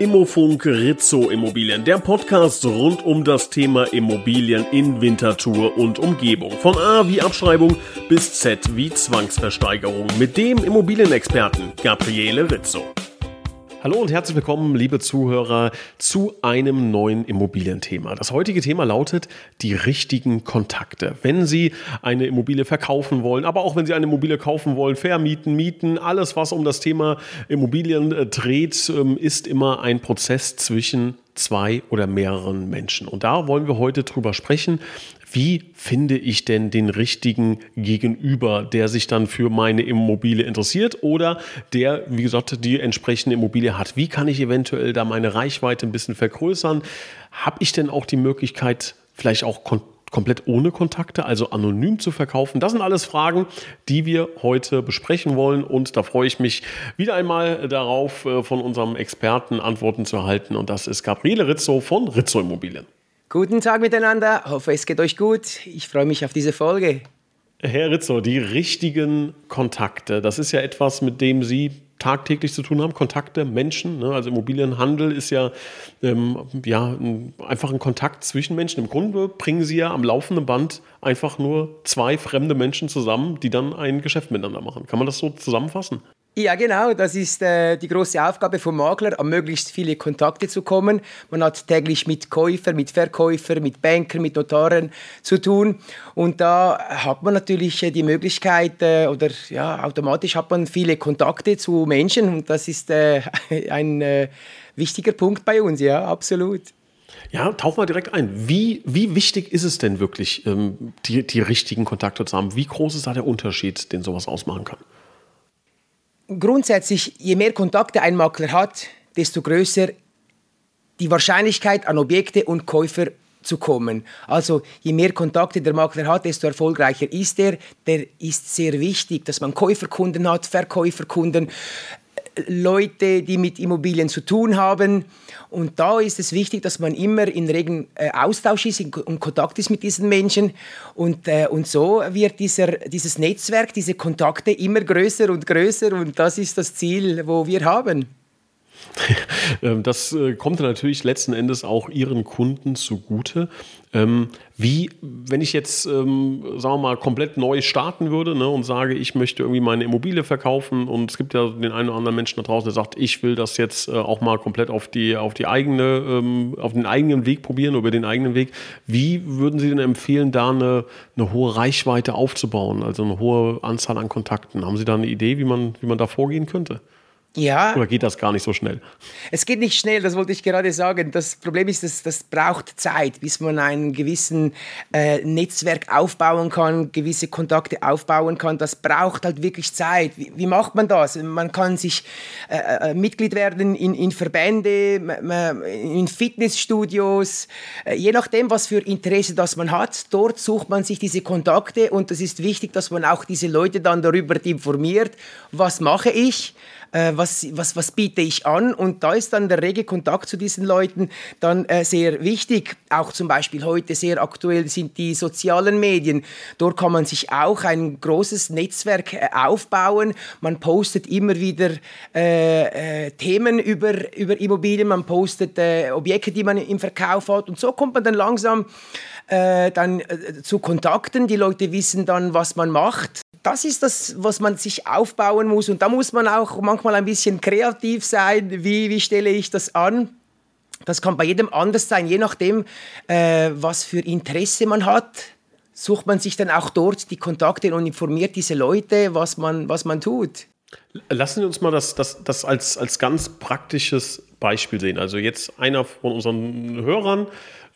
Immofunk Rizzo Immobilien, der Podcast rund um das Thema Immobilien in Winterthur und Umgebung. Von A wie Abschreibung bis Z wie Zwangsversteigerung mit dem Immobilienexperten Gabriele Rizzo. Hallo und herzlich willkommen, liebe Zuhörer, zu einem neuen Immobilienthema. Das heutige Thema lautet die richtigen Kontakte. Wenn Sie eine Immobilie verkaufen wollen, aber auch wenn Sie eine Immobilie kaufen wollen, vermieten, mieten, alles, was um das Thema Immobilien äh, dreht, ähm, ist immer ein Prozess zwischen zwei oder mehreren Menschen. Und da wollen wir heute drüber sprechen, wie finde ich denn den richtigen Gegenüber, der sich dann für meine Immobilie interessiert oder der, wie gesagt, die entsprechende Immobilie hat. Wie kann ich eventuell da meine Reichweite ein bisschen vergrößern? Habe ich denn auch die Möglichkeit, vielleicht auch komplett ohne Kontakte, also anonym zu verkaufen? Das sind alles Fragen, die wir heute besprechen wollen und da freue ich mich wieder einmal darauf, äh, von unserem Experten Antworten zu erhalten und das ist Gabriele Rizzo von Rizzo Immobilien. Guten Tag miteinander, hoffe es geht euch gut. Ich freue mich auf diese Folge. Herr Rizzo, die richtigen Kontakte, das ist ja etwas, mit dem Sie tagtäglich zu tun haben, Kontakte, Menschen. Ne? Also Immobilienhandel ist ja, ähm, ja ein, einfach ein Kontakt zwischen Menschen. Im Grunde bringen Sie ja am laufenden Band einfach nur zwei fremde Menschen zusammen, die dann ein Geschäft miteinander machen. Kann man das so zusammenfassen? Ja, genau. Das ist äh, die große Aufgabe vom Makler, an möglichst viele Kontakte zu kommen. Man hat täglich mit Käufer, mit Verkäufer, mit Bankern, mit Notaren zu tun. Und da hat man natürlich äh, die Möglichkeit, äh, oder ja, automatisch hat man viele Kontakte zu Menschen. Und das ist äh, ein äh, wichtiger Punkt bei uns, ja, absolut. Ja, tauch mal direkt ein. Wie, wie wichtig ist es denn wirklich, ähm, die, die richtigen Kontakte zu haben? Wie groß ist da der Unterschied, den sowas ausmachen kann? Grundsätzlich, je mehr Kontakte ein Makler hat, desto größer die Wahrscheinlichkeit an Objekte und Käufer zu kommen. Also je mehr Kontakte der Makler hat, desto erfolgreicher ist er. Der ist sehr wichtig, dass man Käuferkunden hat, Verkäuferkunden, Leute, die mit Immobilien zu tun haben. Und da ist es wichtig, dass man immer in regen äh, Austausch ist und Kontakt ist mit diesen Menschen. Und, äh, und so wird dieser, dieses Netzwerk, diese Kontakte immer größer und größer. Und das ist das Ziel, wo wir haben. Ähm, das äh, kommt natürlich letzten Endes auch Ihren Kunden zugute. Ähm, wie, wenn ich jetzt, ähm, sagen wir mal, komplett neu starten würde ne, und sage, ich möchte irgendwie meine Immobilie verkaufen und es gibt ja den einen oder anderen Menschen da draußen, der sagt, ich will das jetzt äh, auch mal komplett auf die, auf die eigene, auf den eigenen Weg probieren, über den eigenen Weg. Wie würden Sie denn empfehlen, da eine, eine hohe Reichweite aufzubauen, also eine hohe Anzahl an Kontakten? Haben Sie da eine Idee, wie man, wie man da vorgehen könnte? Ja. Oder geht das gar nicht so schnell? Es geht nicht schnell, das wollte ich gerade sagen. Das Problem ist, dass das braucht Zeit, bis man ein gewissen äh, Netzwerk aufbauen kann, gewisse Kontakte aufbauen kann. Das braucht halt wirklich Zeit. Wie, wie macht man das? Man kann sich äh, äh, Mitglied werden in, in Verbände, in Fitnessstudios, äh, je nachdem, was für Interesse das man hat. Dort sucht man sich diese Kontakte und es ist wichtig, dass man auch diese Leute dann darüber informiert, was mache ich äh, was, was, was biete ich an? Und da ist dann der rege Kontakt zu diesen Leuten dann äh, sehr wichtig. Auch zum Beispiel heute sehr aktuell sind die sozialen Medien. Dort kann man sich auch ein großes Netzwerk äh, aufbauen. Man postet immer wieder äh, äh, Themen über, über Immobilien, man postet äh, Objekte, die man im Verkauf hat. Und so kommt man dann langsam dann zu Kontakten. Die Leute wissen dann, was man macht das ist das, was man sich aufbauen muss. Und da muss man auch manchmal ein bisschen kreativ sein. Wie, wie stelle ich das an? Das kann bei jedem anders sein, je nachdem, äh, was für Interesse man hat. Sucht man sich dann auch dort die Kontakte und informiert diese Leute, was man, was man tut. Lassen Sie uns mal das, das, das als, als ganz praktisches Beispiel sehen. Also jetzt einer von unseren Hörern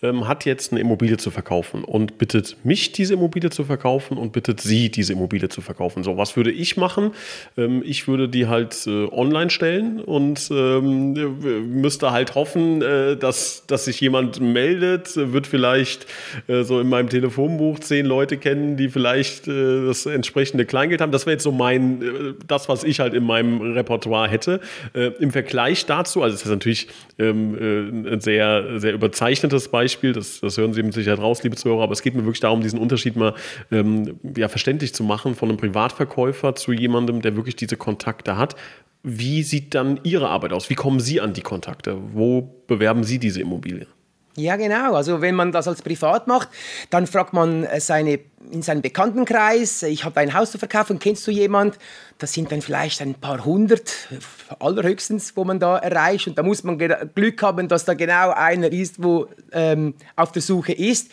ähm, hat jetzt eine Immobilie zu verkaufen und bittet mich, diese Immobilie zu verkaufen und bittet sie, diese Immobilie zu verkaufen. So, was würde ich machen? Ähm, ich würde die halt äh, online stellen und ähm, müsste halt hoffen, äh, dass, dass sich jemand meldet, wird vielleicht äh, so in meinem Telefonbuch zehn Leute kennen, die vielleicht äh, das entsprechende Kleingeld haben. Das wäre jetzt so mein, äh, das, was ich halt in meinem Repertoire hätte. Äh, Im Vergleich dazu, also es ist natürlich ähm, ein sehr, sehr überzeichnetes Beispiel, Beispiel, das, das hören Sie mit Sicherheit raus, liebe Zuhörer, aber es geht mir wirklich darum, diesen Unterschied mal ähm, ja, verständlich zu machen von einem Privatverkäufer zu jemandem, der wirklich diese Kontakte hat. Wie sieht dann Ihre Arbeit aus? Wie kommen Sie an die Kontakte? Wo bewerben Sie diese Immobilie? Ja, genau. Also wenn man das als Privat macht, dann fragt man äh, seine, in seinem Bekanntenkreis, ich habe ein Haus zu verkaufen, kennst du jemand? Das sind dann vielleicht ein paar hundert, allerhöchstens, wo man da erreicht. Und da muss man Glück haben, dass da genau einer ist, wo ähm, auf der Suche ist.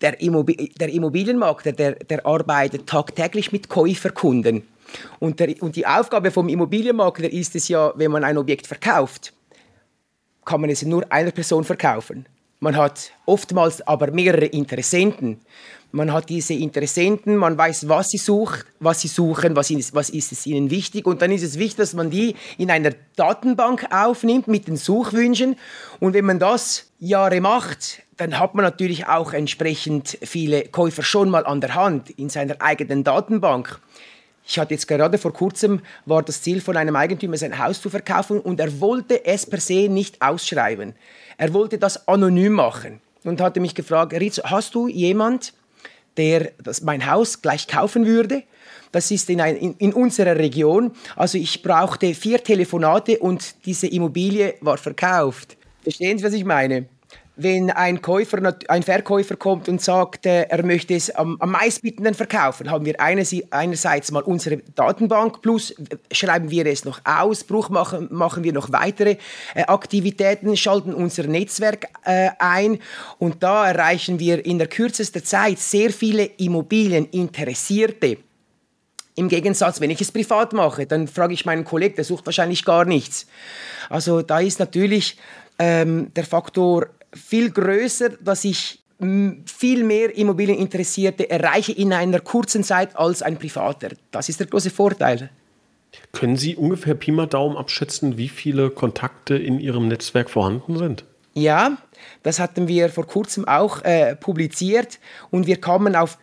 Der, Immobil der Immobilienmakler, der, der arbeitet tagtäglich mit Käuferkunden. Und, der, und die Aufgabe vom Immobilienmakler ist es ja, wenn man ein Objekt verkauft, kann man es nur einer Person verkaufen. Man hat oftmals aber mehrere Interessenten. Man hat diese Interessenten, man weiß, was sie, sucht, was sie suchen, was, ihnen, was ist es ihnen wichtig. Und dann ist es wichtig, dass man die in einer Datenbank aufnimmt mit den Suchwünschen. Und wenn man das Jahre macht, dann hat man natürlich auch entsprechend viele Käufer schon mal an der Hand in seiner eigenen Datenbank. Ich hatte jetzt gerade vor kurzem, war das Ziel von einem Eigentümer, sein Haus zu verkaufen und er wollte es per se nicht ausschreiben. Er wollte das anonym machen und hatte mich gefragt, Ritz, hast du jemand, der das, mein Haus gleich kaufen würde? Das ist in, ein, in, in unserer Region. Also ich brauchte vier Telefonate und diese Immobilie war verkauft. Verstehen Sie, was ich meine? Wenn ein, Käufer, ein Verkäufer kommt und sagt, äh, er möchte es am, am meistbietenden verkaufen, haben wir einerseits mal unsere Datenbank, plus schreiben wir es noch aus, Bruch machen, machen wir noch weitere äh, Aktivitäten, schalten unser Netzwerk äh, ein und da erreichen wir in der kürzesten Zeit sehr viele Immobilieninteressierte. Im Gegensatz, wenn ich es privat mache, dann frage ich meinen Kollegen, der sucht wahrscheinlich gar nichts. Also da ist natürlich ähm, der Faktor viel größer, dass ich viel mehr Immobilieninteressierte erreiche in einer kurzen Zeit als ein Privater. Das ist der große Vorteil. Können Sie ungefähr Pi mal Daumen abschätzen, wie viele Kontakte in Ihrem Netzwerk vorhanden sind? Ja, das hatten wir vor kurzem auch äh, publiziert und wir kamen auf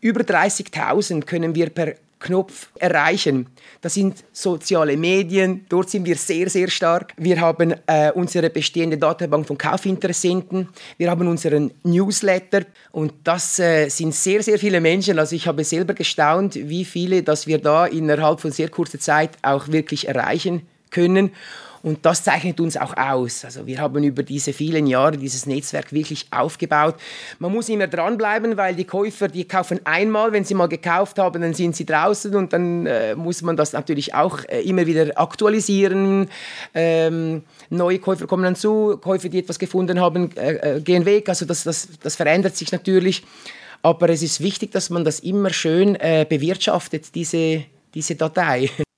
über 30.000 können wir per Knopf erreichen. Das sind soziale Medien, dort sind wir sehr, sehr stark. Wir haben äh, unsere bestehende Datenbank von Kaufinteressenten, wir haben unseren Newsletter und das äh, sind sehr, sehr viele Menschen. Also ich habe selber gestaunt, wie viele, dass wir da innerhalb von sehr kurzer Zeit auch wirklich erreichen können. Und das zeichnet uns auch aus. Also wir haben über diese vielen Jahre dieses Netzwerk wirklich aufgebaut. Man muss immer dranbleiben, weil die Käufer, die kaufen einmal, wenn sie mal gekauft haben, dann sind sie draußen und dann äh, muss man das natürlich auch äh, immer wieder aktualisieren. Ähm, neue Käufer kommen dann zu, Käufer, die etwas gefunden haben, äh, äh gehen weg. Also das, das, das verändert sich natürlich. Aber es ist wichtig, dass man das immer schön äh, bewirtschaftet, diese, diese Datei.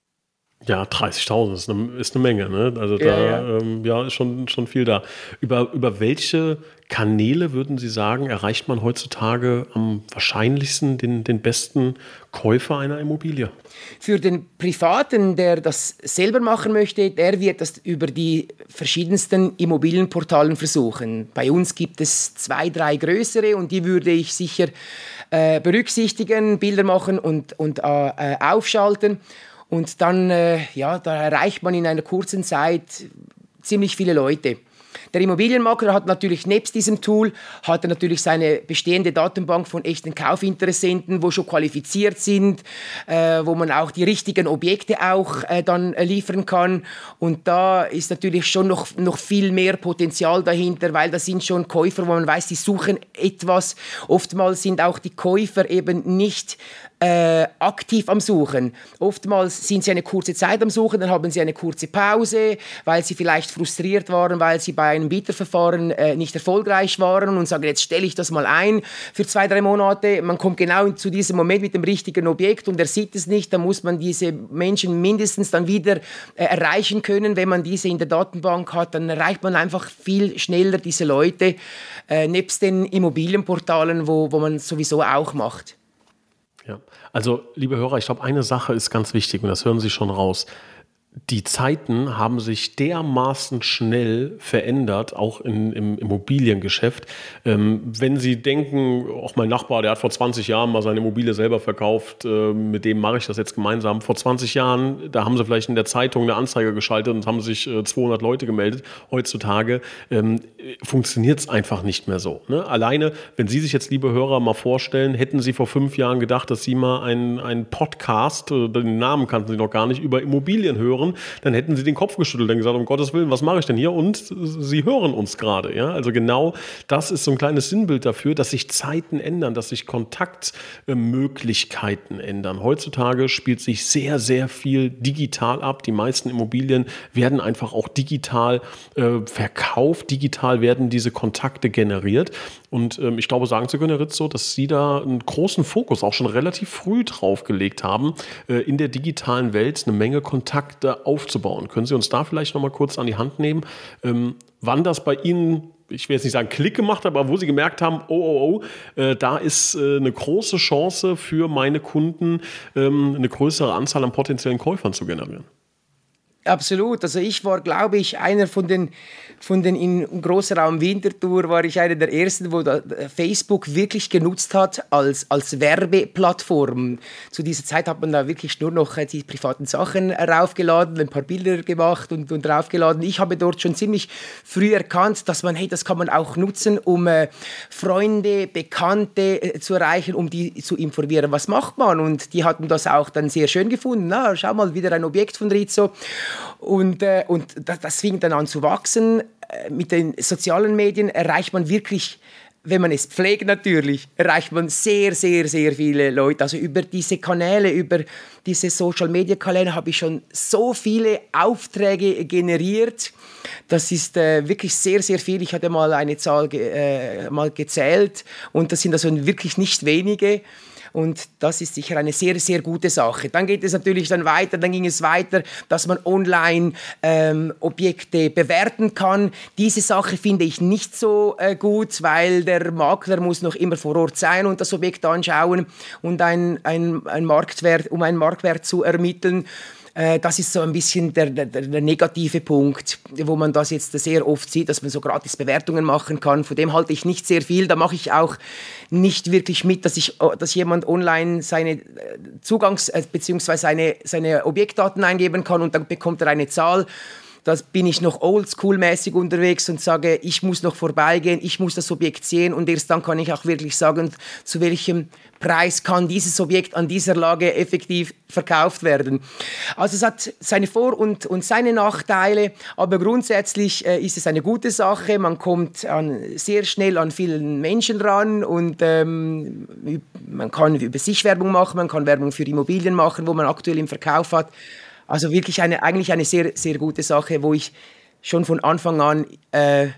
Ja, 30.000 ist eine, ist eine Menge. Ne? Also da ja, ja. Ähm, ja, ist schon, schon viel da. Über, über welche Kanäle würden Sie sagen, erreicht man heutzutage am wahrscheinlichsten den, den besten Käufer einer Immobilie? Für den Privaten, der das selber machen möchte, der wird das über die verschiedensten Immobilienportalen versuchen. Bei uns gibt es zwei, drei größere und die würde ich sicher äh, berücksichtigen, Bilder machen und, und äh, aufschalten. Und dann, äh, ja, da erreicht man in einer kurzen Zeit ziemlich viele Leute. Der Immobilienmakler hat natürlich nebst diesem Tool hat er natürlich seine bestehende Datenbank von echten Kaufinteressenten, wo schon qualifiziert sind, äh, wo man auch die richtigen Objekte auch äh, dann liefern kann. Und da ist natürlich schon noch, noch viel mehr Potenzial dahinter, weil da sind schon Käufer, wo man weiß, die suchen etwas. Oftmals sind auch die Käufer eben nicht äh, aktiv am Suchen. Oftmals sind sie eine kurze Zeit am Suchen, dann haben sie eine kurze Pause, weil sie vielleicht frustriert waren, weil sie bei einem Bieterverfahren äh, nicht erfolgreich waren und sagen, jetzt stelle ich das mal ein für zwei, drei Monate. Man kommt genau zu diesem Moment mit dem richtigen Objekt und er sieht es nicht, dann muss man diese Menschen mindestens dann wieder äh, erreichen können. Wenn man diese in der Datenbank hat, dann erreicht man einfach viel schneller diese Leute, äh, nebst den Immobilienportalen, wo, wo man sowieso auch macht. Ja, also liebe Hörer, ich glaube, eine Sache ist ganz wichtig und das hören Sie schon raus. Die Zeiten haben sich dermaßen schnell verändert, auch in, im Immobiliengeschäft. Ähm, wenn Sie denken, auch mein Nachbar, der hat vor 20 Jahren mal seine Immobilie selber verkauft, äh, mit dem mache ich das jetzt gemeinsam. Vor 20 Jahren, da haben Sie vielleicht in der Zeitung eine Anzeige geschaltet und haben sich äh, 200 Leute gemeldet. Heutzutage ähm, funktioniert es einfach nicht mehr so. Ne? Alleine, wenn Sie sich jetzt, liebe Hörer, mal vorstellen, hätten Sie vor fünf Jahren gedacht, dass Sie mal einen, einen Podcast, äh, den Namen kannten Sie noch gar nicht, über Immobilien hören, hören, dann hätten sie den Kopf geschüttelt und gesagt, um Gottes Willen, was mache ich denn hier? Und sie hören uns gerade. Ja? Also genau das ist so ein kleines Sinnbild dafür, dass sich Zeiten ändern, dass sich Kontaktmöglichkeiten ändern. Heutzutage spielt sich sehr, sehr viel digital ab. Die meisten Immobilien werden einfach auch digital äh, verkauft. Digital werden diese Kontakte generiert. Und ähm, ich glaube, sagen zu können, Herr Ritzo, dass Sie da einen großen Fokus auch schon relativ früh drauf gelegt haben, äh, in der digitalen Welt eine Menge Kontakte aufzubauen. Können Sie uns da vielleicht noch mal kurz an die Hand nehmen, ähm, wann das bei Ihnen ich will jetzt nicht sagen Klick gemacht aber wo sie gemerkt haben, oh, oh, oh, äh, da ist äh, eine große Chance für meine Kunden, ähm, eine größere Anzahl an potenziellen Käufern zu generieren. Absolut. Also ich war, glaube ich, einer von den, von den im Großraum Winterthur war ich einer der ersten, wo Facebook wirklich genutzt hat als, als Werbeplattform. Zu dieser Zeit hat man da wirklich nur noch äh, die privaten Sachen raufgeladen, ein paar Bilder gemacht und, und raufgeladen. Ich habe dort schon ziemlich früh erkannt, dass man, hey, das kann man auch nutzen, um äh, Freunde, Bekannte äh, zu erreichen, um die zu informieren, was macht man. Und die hatten das auch dann sehr schön gefunden. Na, schau mal, wieder ein Objekt von Rizzo. Und, äh, und das, fing dann an zu wachsen. Äh, mit den sozialen Medien erreicht man wirklich wenn man es pflegt natürlich, erreicht man sehr, sehr, sehr viele Leute. Also über diese Kanäle, über diese Social-Media-Kanäle habe ich schon so viele Aufträge generiert. Das ist äh, wirklich sehr, sehr viel. Ich hatte mal eine Zahl ge äh, mal gezählt und das sind also wirklich nicht wenige. Und das ist sicher eine sehr, sehr gute Sache. Dann geht es natürlich dann weiter, dann ging es weiter, dass man online ähm, Objekte bewerten kann. Diese Sache finde ich nicht so äh, gut, weil der Makler muss noch immer vor Ort sein und das Objekt anschauen und ein, ein, ein Marktwert, um einen Marktwert zu ermitteln. Äh, das ist so ein bisschen der, der, der, negative Punkt, wo man das jetzt sehr oft sieht, dass man so gratis Bewertungen machen kann. Von dem halte ich nicht sehr viel. Da mache ich auch nicht wirklich mit, dass, ich, dass jemand online seine äh, Zugangs- äh, bzw. Seine, seine Objektdaten eingeben kann und dann bekommt er eine Zahl da bin ich noch oldschool-mäßig unterwegs und sage, ich muss noch vorbeigehen, ich muss das Objekt sehen und erst dann kann ich auch wirklich sagen, zu welchem Preis kann dieses Objekt an dieser Lage effektiv verkauft werden. Also es hat seine Vor- und, und seine Nachteile, aber grundsätzlich äh, ist es eine gute Sache. Man kommt an, sehr schnell an vielen Menschen ran und ähm, man kann über sich Werbung machen, man kann Werbung für Immobilien machen, wo man aktuell im Verkauf hat. Also wirklich eine, eigentlich eine sehr, sehr gute Sache, wo ich schon von Anfang an äh,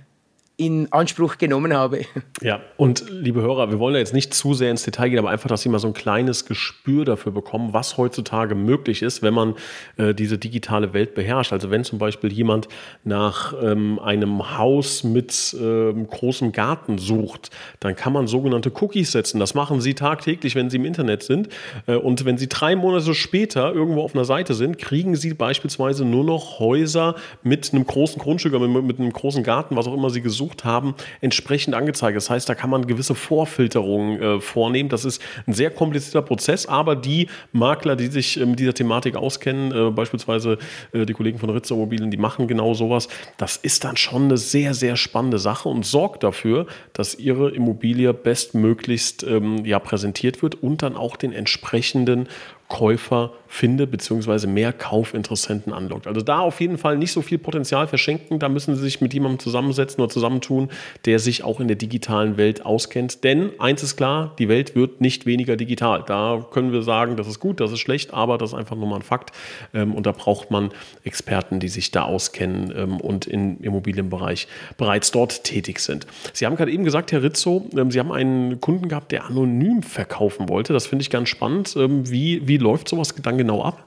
in Anspruch genommen habe. Ja, und liebe Hörer, wir wollen ja jetzt nicht zu sehr ins Detail gehen, aber einfach, dass Sie mal so ein kleines Gespür dafür bekommen, was heutzutage möglich ist, wenn man äh, diese digitale Welt beherrscht. Also wenn zum Beispiel jemand nach ähm, einem Haus mit ähm, großem Garten sucht, dann kann man sogenannte Cookies setzen. Das machen Sie tagtäglich, wenn Sie im Internet sind. Äh, und wenn Sie drei Monate später irgendwo auf einer Seite sind, kriegen Sie beispielsweise nur noch Häuser mit einem großen Grundstück, mit, mit einem großen Garten, was auch immer Sie gesucht gesucht haben, entsprechend angezeigt. Das heißt, da kann man gewisse Vorfilterungen äh, vornehmen. Das ist ein sehr komplizierter Prozess, aber die Makler, die sich äh, mit dieser Thematik auskennen, äh, beispielsweise äh, die Kollegen von Ritzer Immobilien, die machen genau sowas. Das ist dann schon eine sehr, sehr spannende Sache und sorgt dafür, dass ihre Immobilie bestmöglichst ähm, ja, präsentiert wird und dann auch den entsprechenden Käufer finde, beziehungsweise mehr Kaufinteressenten anlockt. Also da auf jeden Fall nicht so viel Potenzial verschenken. Da müssen Sie sich mit jemandem zusammensetzen oder zusammentun, der sich auch in der digitalen Welt auskennt. Denn eins ist klar, die Welt wird nicht weniger digital. Da können wir sagen, das ist gut, das ist schlecht, aber das ist einfach nur mal ein Fakt. Ähm, und da braucht man Experten, die sich da auskennen ähm, und im Immobilienbereich bereits dort tätig sind. Sie haben gerade eben gesagt, Herr Rizzo, ähm, Sie haben einen Kunden gehabt, der anonym verkaufen wollte. Das finde ich ganz spannend. Wie, wie läuft sowas dann genau ab?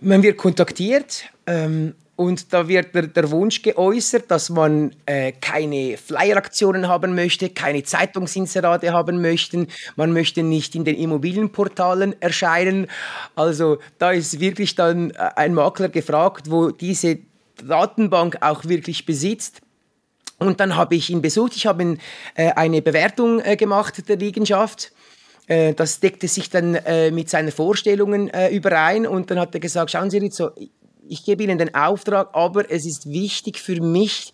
Man wird kontaktiert ähm, Und da wird der, der Wunsch geäußert, dass man äh, keine Flyeraktionen haben möchte, keine Zeitungsinserate haben möchte. Man möchte nicht in den Immobilienportalen erscheinen. Also da ist wirklich dann äh, ein Makler gefragt, wo diese Datenbank auch wirklich besitzt. Und dann habe ich ihn besucht. Ich habe äh, eine Bewertung äh, gemacht der Liegenschaft äh, das deckte sich dann äh, mit seinen Vorstellungen äh, überein und dann hat er gesagt, schauen Sie Rizzo, ich gebe Ihnen den Auftrag, aber es ist wichtig für mich,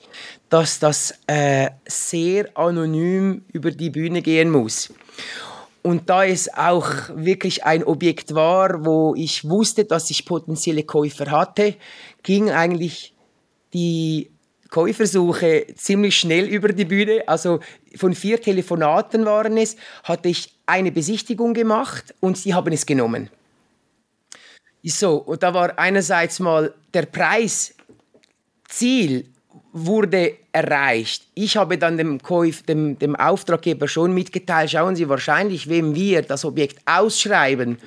dass das äh, sehr anonym über die Bühne gehen muss. Und da es auch wirklich ein Objekt war, wo ich wusste, dass ich potenzielle Käufer hatte, ging eigentlich die Käufersuche ziemlich schnell über die Bühne. Also von vier Telefonaten waren es, hatte ich eine Besichtigung gemacht und sie haben es genommen. So, und da war einerseits mal der Preisziel wurde erreicht. Ich habe dann dem, Käuf, dem, dem Auftraggeber schon mitgeteilt, schauen Sie, wahrscheinlich, wenn wir das Objekt ausschreiben,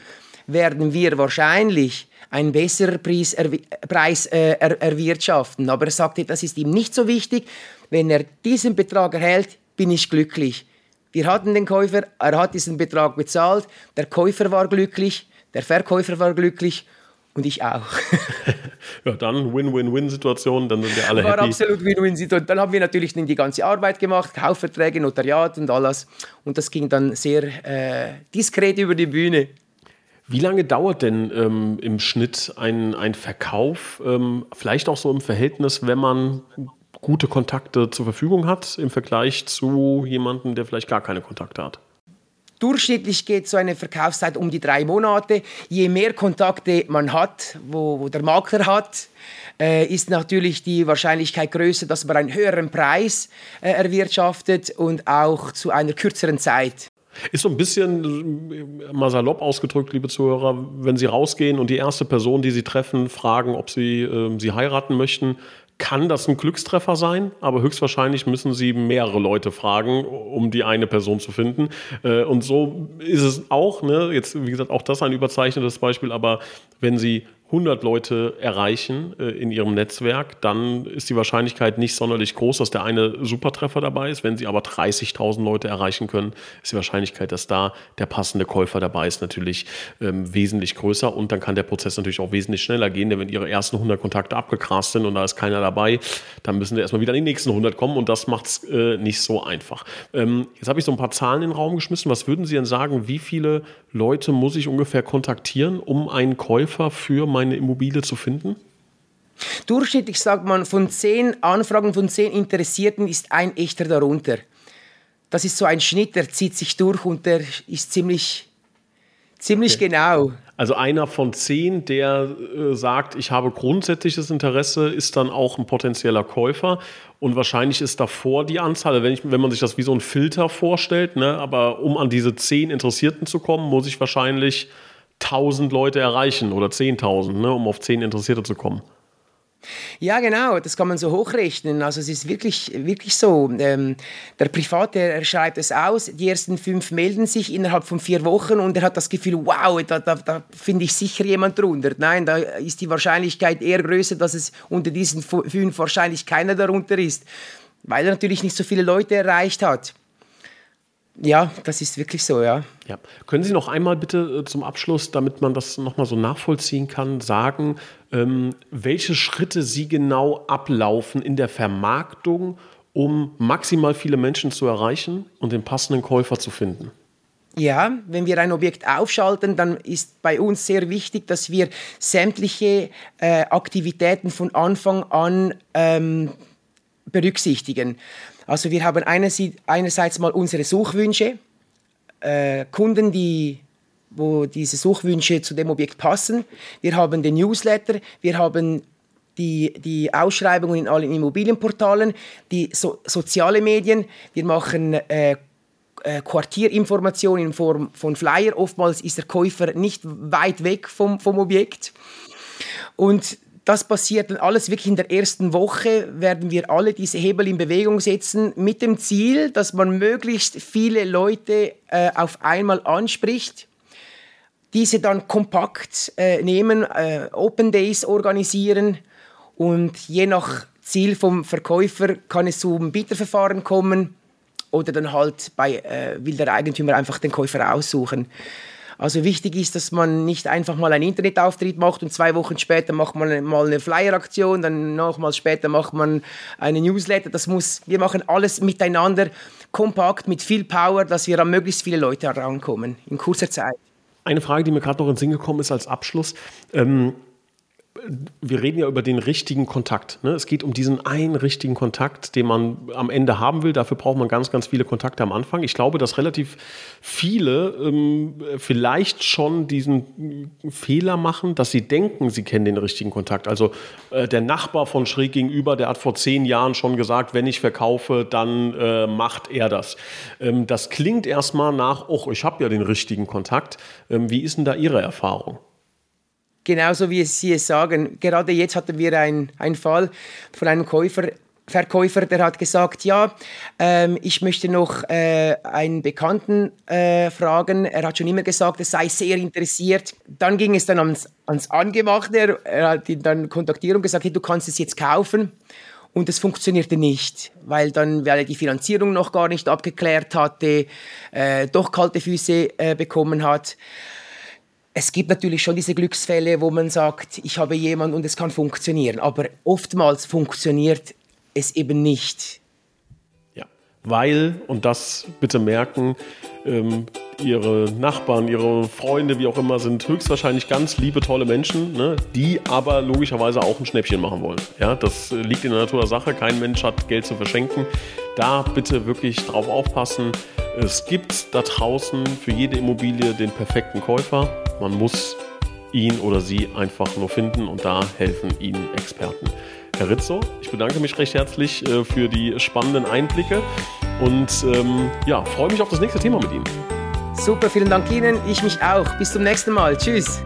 werden wir wahrscheinlich einen besseren Preis, er, Preis äh, er, erwirtschaften. Aber er sagte, das ist ihm nicht so wichtig. Wenn er diesen Betrag erhält, bin ich glücklich. Wir hatten den Käufer, er hat diesen Betrag bezahlt, der Käufer war glücklich, der Verkäufer war glücklich und ich auch. ja, dann Win-Win-Win-Situation, dann sind wir alle war happy. absolut Win-Win-Situation. Dann haben wir natürlich die ganze Arbeit gemacht, Kaufverträge, Notariat und alles. Und das ging dann sehr äh, diskret über die Bühne. Wie lange dauert denn ähm, im Schnitt ein, ein Verkauf? Ähm, vielleicht auch so im Verhältnis, wenn man gute Kontakte zur Verfügung hat, im Vergleich zu jemandem, der vielleicht gar keine Kontakte hat? Durchschnittlich geht so eine Verkaufszeit um die drei Monate. Je mehr Kontakte man hat, wo, wo der Makler hat, äh, ist natürlich die Wahrscheinlichkeit größer, dass man einen höheren Preis äh, erwirtschaftet und auch zu einer kürzeren Zeit. Ist so ein bisschen äh, mal salopp ausgedrückt, liebe Zuhörer, wenn Sie rausgehen und die erste Person, die Sie treffen, fragen, ob Sie äh, Sie heiraten möchten, kann das ein Glückstreffer sein, aber höchstwahrscheinlich müssen Sie mehrere Leute fragen, um die eine Person zu finden. Äh, und so ist es auch, ne? jetzt wie gesagt, auch das ein überzeichnetes Beispiel, aber wenn Sie 100 Leute erreichen äh, in ihrem Netzwerk, dann ist die Wahrscheinlichkeit nicht sonderlich groß, dass der eine Supertreffer dabei ist. Wenn sie aber 30.000 Leute erreichen können, ist die Wahrscheinlichkeit, dass da der passende Käufer dabei ist, natürlich ähm, wesentlich größer. Und dann kann der Prozess natürlich auch wesentlich schneller gehen, denn wenn ihre ersten 100 Kontakte abgegrast sind und da ist keiner dabei, dann müssen sie erstmal wieder an die nächsten 100 kommen und das macht es äh, nicht so einfach. Ähm, jetzt habe ich so ein paar Zahlen in den Raum geschmissen. Was würden Sie denn sagen, wie viele Leute muss ich ungefähr kontaktieren, um einen Käufer für mein meine Immobilie zu finden? Durchschnittlich sagt man, von zehn Anfragen, von zehn Interessierten ist ein echter darunter. Das ist so ein Schnitt, der zieht sich durch und der ist ziemlich, ziemlich okay. genau. Also einer von zehn, der äh, sagt, ich habe grundsätzliches Interesse, ist dann auch ein potenzieller Käufer. Und wahrscheinlich ist davor die Anzahl, wenn, ich, wenn man sich das wie so ein Filter vorstellt, ne, aber um an diese zehn Interessierten zu kommen, muss ich wahrscheinlich 1000 Leute erreichen oder 10.000, ne, um auf 10 Interessierte zu kommen. Ja, genau, das kann man so hochrechnen. Also es ist wirklich, wirklich so. Ähm, der Private er schreibt es aus, die ersten fünf melden sich innerhalb von vier Wochen und er hat das Gefühl, wow, da, da, da finde ich sicher jemand drunter. Nein, da ist die Wahrscheinlichkeit eher größer, dass es unter diesen fünf wahrscheinlich keiner darunter ist, weil er natürlich nicht so viele Leute erreicht hat. Ja, das ist wirklich so, ja. ja. Können Sie noch einmal bitte äh, zum Abschluss, damit man das nochmal so nachvollziehen kann, sagen, ähm, welche Schritte Sie genau ablaufen in der Vermarktung, um maximal viele Menschen zu erreichen und den passenden Käufer zu finden? Ja, wenn wir ein Objekt aufschalten, dann ist bei uns sehr wichtig, dass wir sämtliche äh, Aktivitäten von Anfang an ähm, berücksichtigen. Also wir haben einerseits mal unsere Suchwünsche, äh, Kunden, die wo diese Suchwünsche zu dem Objekt passen. Wir haben den Newsletter, wir haben die, die Ausschreibungen in allen Immobilienportalen, die so, soziale Medien, wir machen äh, äh, Quartierinformationen in Form von Flyer. Oftmals ist der Käufer nicht weit weg vom, vom Objekt. Und das passiert dann alles wirklich in der ersten Woche, werden wir alle diese Hebel in Bewegung setzen, mit dem Ziel, dass man möglichst viele Leute äh, auf einmal anspricht, diese dann kompakt äh, nehmen, äh, Open Days organisieren Und je nach Ziel vom Verkäufer kann es zu einem Bieterverfahren kommen oder dann halt bei, äh, will der Eigentümer einfach den Käufer aussuchen. Also wichtig ist, dass man nicht einfach mal einen Internetauftritt macht und zwei Wochen später macht man mal eine Flyer-Aktion, dann nochmals später macht man eine Newsletter. Das muss, wir machen alles miteinander kompakt, mit viel Power, dass wir an möglichst viele Leute herankommen in kurzer Zeit. Eine Frage, die mir gerade noch in den Sinn gekommen ist als Abschluss. Ähm wir reden ja über den richtigen Kontakt. Ne? Es geht um diesen einen richtigen Kontakt, den man am Ende haben will. Dafür braucht man ganz, ganz viele Kontakte am Anfang. Ich glaube, dass relativ viele ähm, vielleicht schon diesen Fehler machen, dass sie denken, sie kennen den richtigen Kontakt. Also äh, der Nachbar von schräg gegenüber, der hat vor zehn Jahren schon gesagt, wenn ich verkaufe, dann äh, macht er das. Ähm, das klingt erstmal nach, oh, ich habe ja den richtigen Kontakt. Ähm, wie ist denn da Ihre Erfahrung? Genauso wie Sie es sagen. Gerade jetzt hatten wir einen Fall von einem Käufer, Verkäufer, der hat gesagt, ja, ähm, ich möchte noch äh, einen Bekannten äh, fragen. Er hat schon immer gesagt, er sei sehr interessiert. Dann ging es dann ans, ans Angemachte. Er, hat ihn dann kontaktiert und gesagt, hey, du kannst es jetzt kaufen. Und es funktionierte nicht, weil dann, weil er die Finanzierung noch gar nicht abgeklärt hatte, äh, doch kalte Füße äh, bekommen hat es gibt natürlich schon diese Glücksfälle, wo man sagt, ich habe jemanden und es kann funktionieren. Aber oftmals funktioniert es eben nicht. Ja, weil, und das bitte merken, ähm, ihre Nachbarn, ihre Freunde, wie auch immer, sind höchstwahrscheinlich ganz liebe, tolle Menschen, ne, die aber logischerweise auch ein Schnäppchen machen wollen. Ja, das liegt in der Natur der Sache. Kein Mensch hat Geld zu verschenken. Da bitte wirklich drauf aufpassen. Es gibt da draußen für jede Immobilie den perfekten Käufer. Man muss ihn oder sie einfach nur finden und da helfen Ihnen Experten. Herr Rizzo, ich bedanke mich recht herzlich äh, für die spannenden Einblicke und ähm, ja, freue mich auf das nächste Thema mit Ihnen. Super, vielen Dank Ihnen. Ich mich auch. Bis zum nächsten Mal. Tschüss.